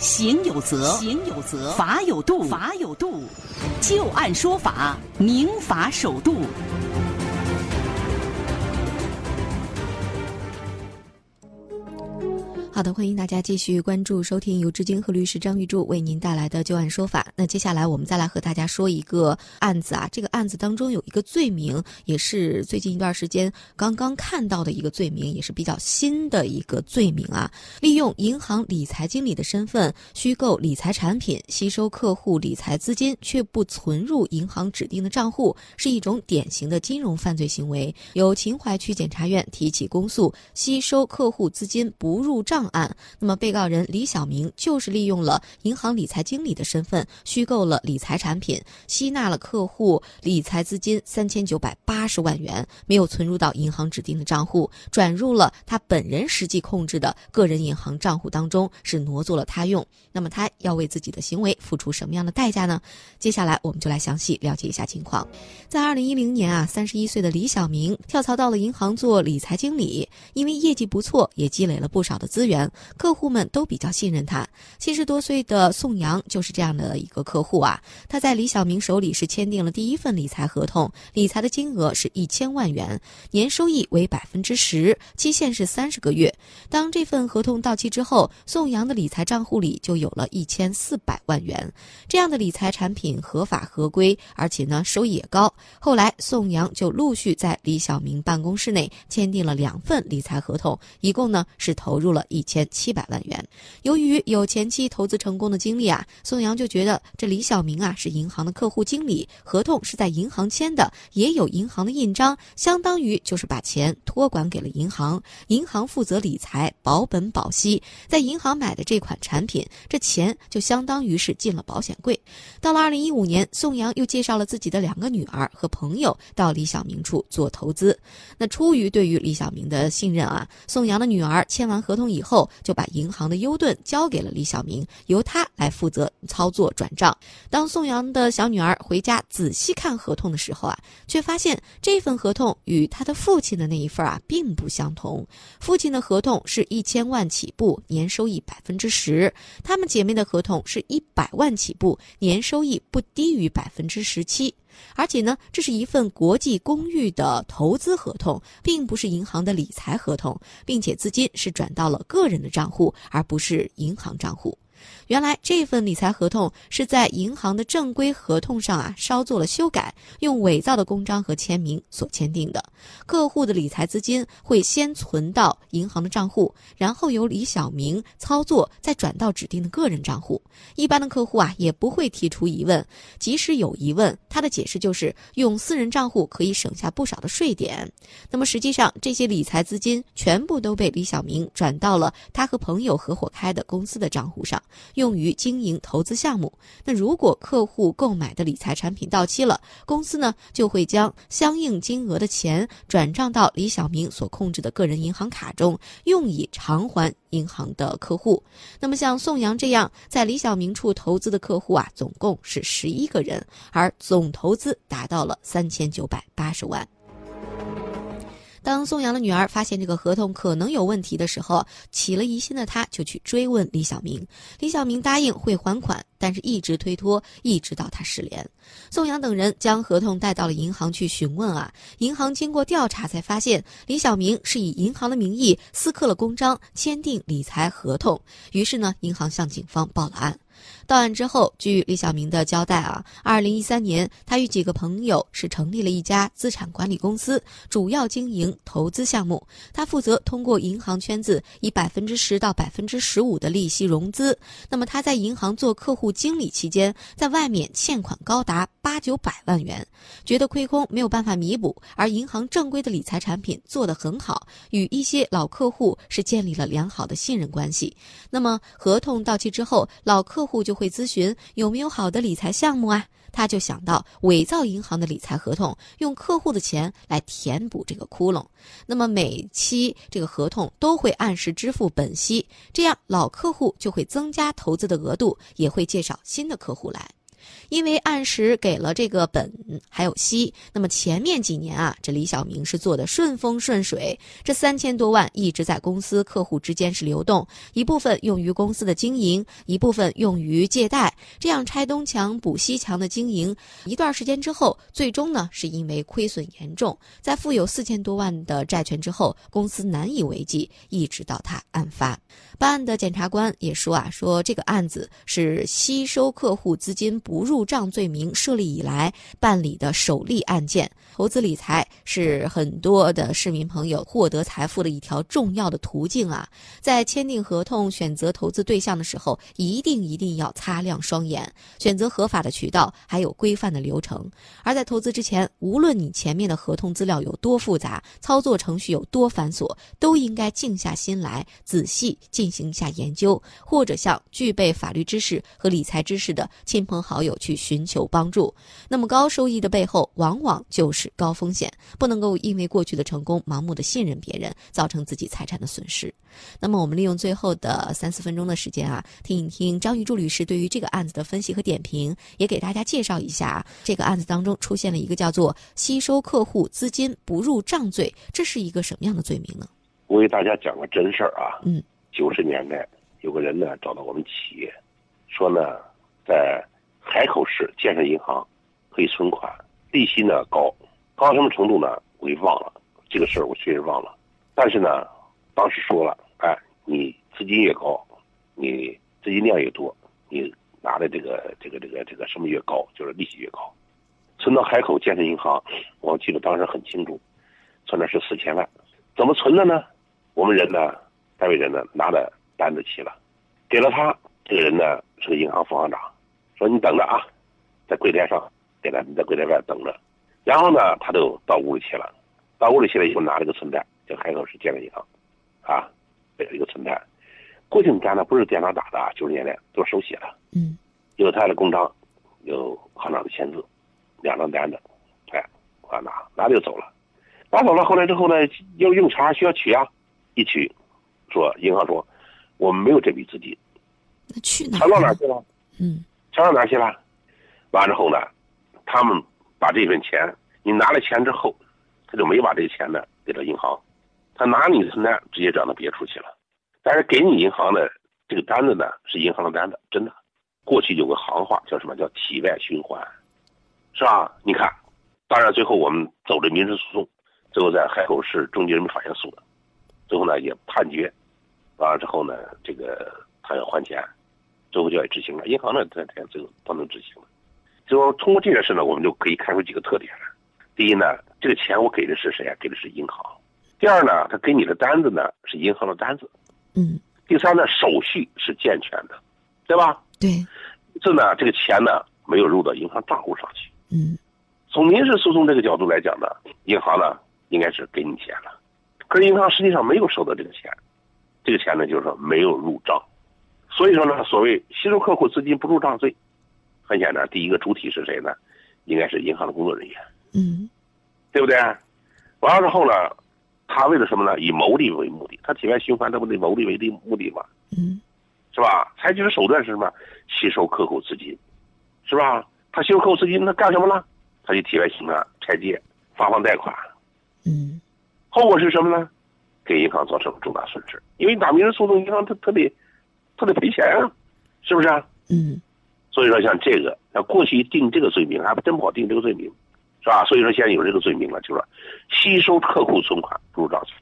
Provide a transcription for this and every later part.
行有责，行有责；法有度，法有度。就案说法，明法守度。好的，欢迎大家继续关注收听由志金和律师张玉柱为您带来的旧案说法。那接下来我们再来和大家说一个案子啊，这个案子当中有一个罪名，也是最近一段时间刚刚看到的一个罪名，也是比较新的一个罪名啊。利用银行理财经理的身份虚构理财产品，吸收客户理财资金却不存入银行指定的账户，是一种典型的金融犯罪行为，由秦淮区检察院提起公诉，吸收客户资金不入账。案，那么被告人李小明就是利用了银行理财经理的身份，虚构了理财产品，吸纳了客户理财资金三千九百八十万元，没有存入到银行指定的账户，转入了他本人实际控制的个人银行账户当中，是挪作了他用。那么他要为自己的行为付出什么样的代价呢？接下来我们就来详细了解一下情况。在二零一零年啊，三十一岁的李小明跳槽到了银行做理财经理，因为业绩不错，也积累了不少的资源。客户们都比较信任他。七十多岁的宋阳就是这样的一个客户啊。他在李小明手里是签订了第一份理财合同，理财的金额是一千万元，年收益为百分之十，期限是三十个月。当这份合同到期之后，宋阳的理财账户里就有了一千四百万元。这样的理财产品合法合规，而且呢收益也高。后来宋阳就陆续在李小明办公室内签订了两份理财合同，一共呢是投入了一。一千七百万元。由于有前期投资成功的经历啊，宋阳就觉得这李小明啊是银行的客户经理，合同是在银行签的，也有银行的印章，相当于就是把钱托管给了银行，银行负责理财，保本保息。在银行买的这款产品，这钱就相当于是进了保险柜。到了二零一五年，宋阳又介绍了自己的两个女儿和朋友到李小明处做投资。那出于对于李小明的信任啊，宋阳的女儿签完合同以后。后就把银行的优盾交给了李小明，由他来负责操作转账。当宋阳的小女儿回家仔细看合同的时候啊，却发现这份合同与他的父亲的那一份啊并不相同。父亲的合同是一千万起步，年收益百分之十；他们姐妹的合同是一百万起步，年收益不低于百分之十七。而且呢，这是一份国际公寓的投资合同，并不是银行的理财合同，并且资金是转到了个人的账户，而不是银行账户。原来这份理财合同是在银行的正规合同上啊稍做了修改，用伪造的公章和签名所签订的。客户的理财资金会先存到银行的账户，然后由李小明操作，再转到指定的个人账户。一般的客户啊也不会提出疑问，即使有疑问，他的解释就是用私人账户可以省下不少的税点。那么实际上这些理财资金全部都被李小明转到了他和朋友合伙开的公司的账户上。用于经营投资项目。那如果客户购买的理财产品到期了，公司呢就会将相应金额的钱转账到李小明所控制的个人银行卡中，用以偿还银行的客户。那么像宋阳这样在李小明处投资的客户啊，总共是十一个人，而总投资达到了三千九百八十万。当宋阳的女儿发现这个合同可能有问题的时候，起了疑心的她就去追问李小明。李小明答应会还款，但是一直推脱，一直到他失联。宋阳等人将合同带到了银行去询问啊，银行经过调查才发现李小明是以银行的名义私刻了公章，签订理财合同。于是呢，银行向警方报了案。到案之后，据李小明的交代啊，二零一三年，他与几个朋友是成立了一家资产管理公司，主要经营投资项目。他负责通过银行圈子以百分之十到百分之十五的利息融资。那么他在银行做客户经理期间，在外面欠款高达八九百万元，觉得亏空没有办法弥补，而银行正规的理财产品做得很好，与一些老客户是建立了良好的信任关系。那么合同到期之后，老客户就会咨询有没有好的理财项目啊？他就想到伪造银行的理财合同，用客户的钱来填补这个窟窿。那么每期这个合同都会按时支付本息，这样老客户就会增加投资的额度，也会介绍新的客户来。因为按时给了这个本还有息，那么前面几年啊，这李小明是做的顺风顺水，这三千多万一直在公司客户之间是流动，一部分用于公司的经营，一部分用于借贷，这样拆东墙补西墙的经营，一段时间之后，最终呢是因为亏损严重，在负有四千多万的债权之后，公司难以为继，一直到他案发。办案的检察官也说啊，说这个案子是吸收客户资金不入账罪名设立以来办理的首例案件。投资理财是很多的市民朋友获得财富的一条重要的途径啊，在签订合同、选择投资对象的时候，一定一定要擦亮双眼，选择合法的渠道，还有规范的流程。而在投资之前，无论你前面的合同资料有多复杂，操作程序有多繁琐，都应该静下心来，仔细进。行一下研究，或者向具备法律知识和理财知识的亲朋好友去寻求帮助。那么高收益的背后，往往就是高风险，不能够因为过去的成功盲目的信任别人，造成自己财产的损失。那么我们利用最后的三四分钟的时间啊，听一听张玉柱律师对于这个案子的分析和点评，也给大家介绍一下这个案子当中出现了一个叫做吸收客户资金不入账罪，这是一个什么样的罪名呢？我给大家讲个真事儿啊，嗯。九十年代，有个人呢找到我们企业，说呢，在海口市建设银行可以存款，利息呢高，高到什么程度呢？我给忘了，这个事儿我确实忘了。但是呢，当时说了，哎，你资金越高，你资金量越多，你拿的这个这个这个这个什么越高，就是利息越高。存到海口建设银行，我记得当时很清楚，存的是四千万，怎么存的呢？我们人呢？单位人呢拿的单子齐了，给了他这个人呢是个银行副行长，说你等着啊，在柜台上给他你在柜台外等着，然后呢他就到屋里去了，到屋里去了以后拿了个存单，叫海口市建设银行，啊，给了一个存单，过去的单呢不是电脑打的，九十年代都是手写的，嗯，有他的公章，有行长的签字，两张单子，哎，啊拿拿就走了，拿走了后来之后呢要用钱需要取啊，一取。说银行说，我们没有这笔资金，那去哪？钱到哪去了？嗯，到哪去了？完之后呢，他们把这份钱，你拿了钱之后，他就没把这钱呢给到银行，他拿你的存单直接转到别处去了。但是给你银行的这个单子呢，是银行的单子，真的。过去有个行话叫什么叫体外循环，是吧？你看，当然最后我们走的民事诉讼，最后在海口市中级人民法院诉的，最后呢也判决。完了之后呢，这个他要还钱，最后就要执行了。银行呢，他他最后不能执行了。就通过这件事呢，我们就可以看出几个特点来。第一呢，这个钱我给的是谁啊？给的是银行。第二呢，他给你的单子呢是银行的单子。嗯。第三呢，手续是健全的，对吧？对。这呢，这个钱呢没有入到银行账户上去。嗯。从民事诉讼这个角度来讲呢，银行呢应该是给你钱了，可是银行实际上没有收到这个钱。这个钱呢，就是说没有入账，所以说呢，所谓吸收客户资金不入账罪，很简单，第一个主体是谁呢？应该是银行的工作人员，嗯，对不对？完了之后呢，他为了什么呢？以牟利为目的，他体外循环，他不得牟利为的目的吗？嗯，是吧？采取的手段是什么？吸收客户资金，是吧？他吸收客户资金，他干什么呢？他就体外循环拆借、发放贷款，嗯，后果是什么呢？给银行造成重大损失，因为打民事诉讼，银行他他得他得赔钱啊，是不是啊？嗯。所以说，像这个，那过去定这个罪名，还不真不好定这个罪名，是吧？所以说，现在有这个罪名了，就是吸收客户存款不入账罪。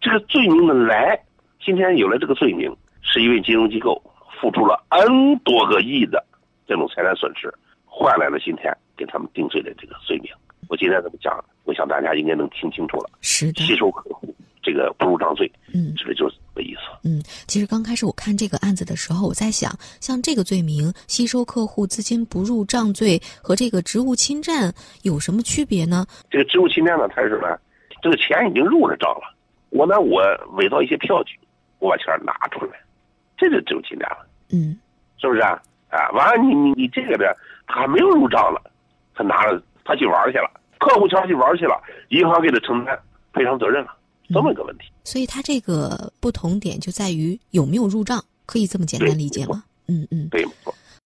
这个罪名的来，今天有了这个罪名，是因为金融机构付出了 N 多个亿的这种财产损失，换来了今天给他们定罪的这个罪名。我今天这么讲，我想大家应该能听清楚了。是的。吸收客户。这个不入账罪，嗯，这个就是这个意思。嗯，其实刚开始我看这个案子的时候，我在想，像这个罪名吸收客户资金不入账罪和这个职务侵占有什么区别呢？这个职务侵占呢，它是什么？这个钱已经入了账了，我呢，我伪造一些票据，我把钱拿出来，这就职务侵占了。嗯，是不是啊？啊，完了，你你你这个的，他还没有入账了，他拿了，他去玩去了，客户钱去玩去了，银行给他承担赔偿责任了。这么一个问题，所以它这个不同点就在于有没有入账，可以这么简单理解吗？嗯嗯，对，没错。